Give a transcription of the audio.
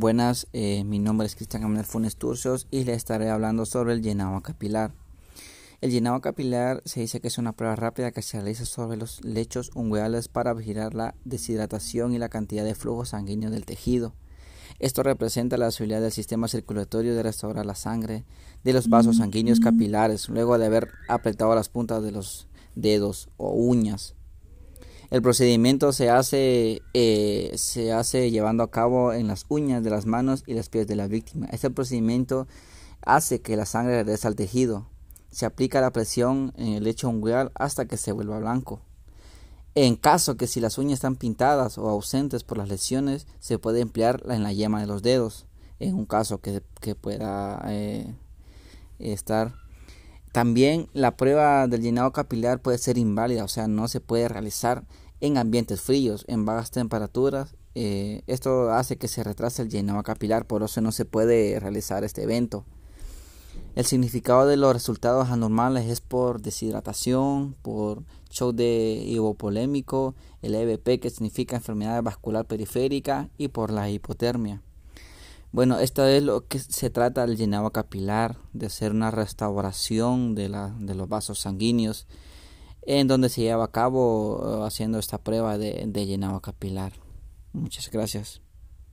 Buenas, eh, mi nombre es Cristian Gabriel Funes Turcios y le estaré hablando sobre el llenado capilar. El llenado capilar se dice que es una prueba rápida que se realiza sobre los lechos ungueales para vigilar la deshidratación y la cantidad de flujo sanguíneo del tejido. Esto representa la posibilidad del sistema circulatorio de restaurar la sangre de los vasos sanguíneos capilares luego de haber apretado las puntas de los dedos o uñas el procedimiento se hace, eh, se hace llevando a cabo en las uñas de las manos y las pies de la víctima. Este procedimiento hace que la sangre regrese al tejido. Se aplica la presión en el lecho ungueal hasta que se vuelva blanco. En caso que si las uñas están pintadas o ausentes por las lesiones, se puede emplear en la yema de los dedos. En un caso que, pueda eh, estar también la prueba del llenado capilar puede ser inválida, o sea, no se puede realizar en ambientes fríos, en bajas temperaturas. Eh, esto hace que se retrase el llenado capilar, por eso no se puede realizar este evento. El significado de los resultados anormales es por deshidratación, por shock de hipopolémico, el EBP que significa enfermedad vascular periférica y por la hipotermia. Bueno, esto es lo que se trata del llenado capilar, de hacer una restauración de, la, de los vasos sanguíneos, en donde se lleva a cabo eh, haciendo esta prueba de, de llenado capilar. Muchas gracias.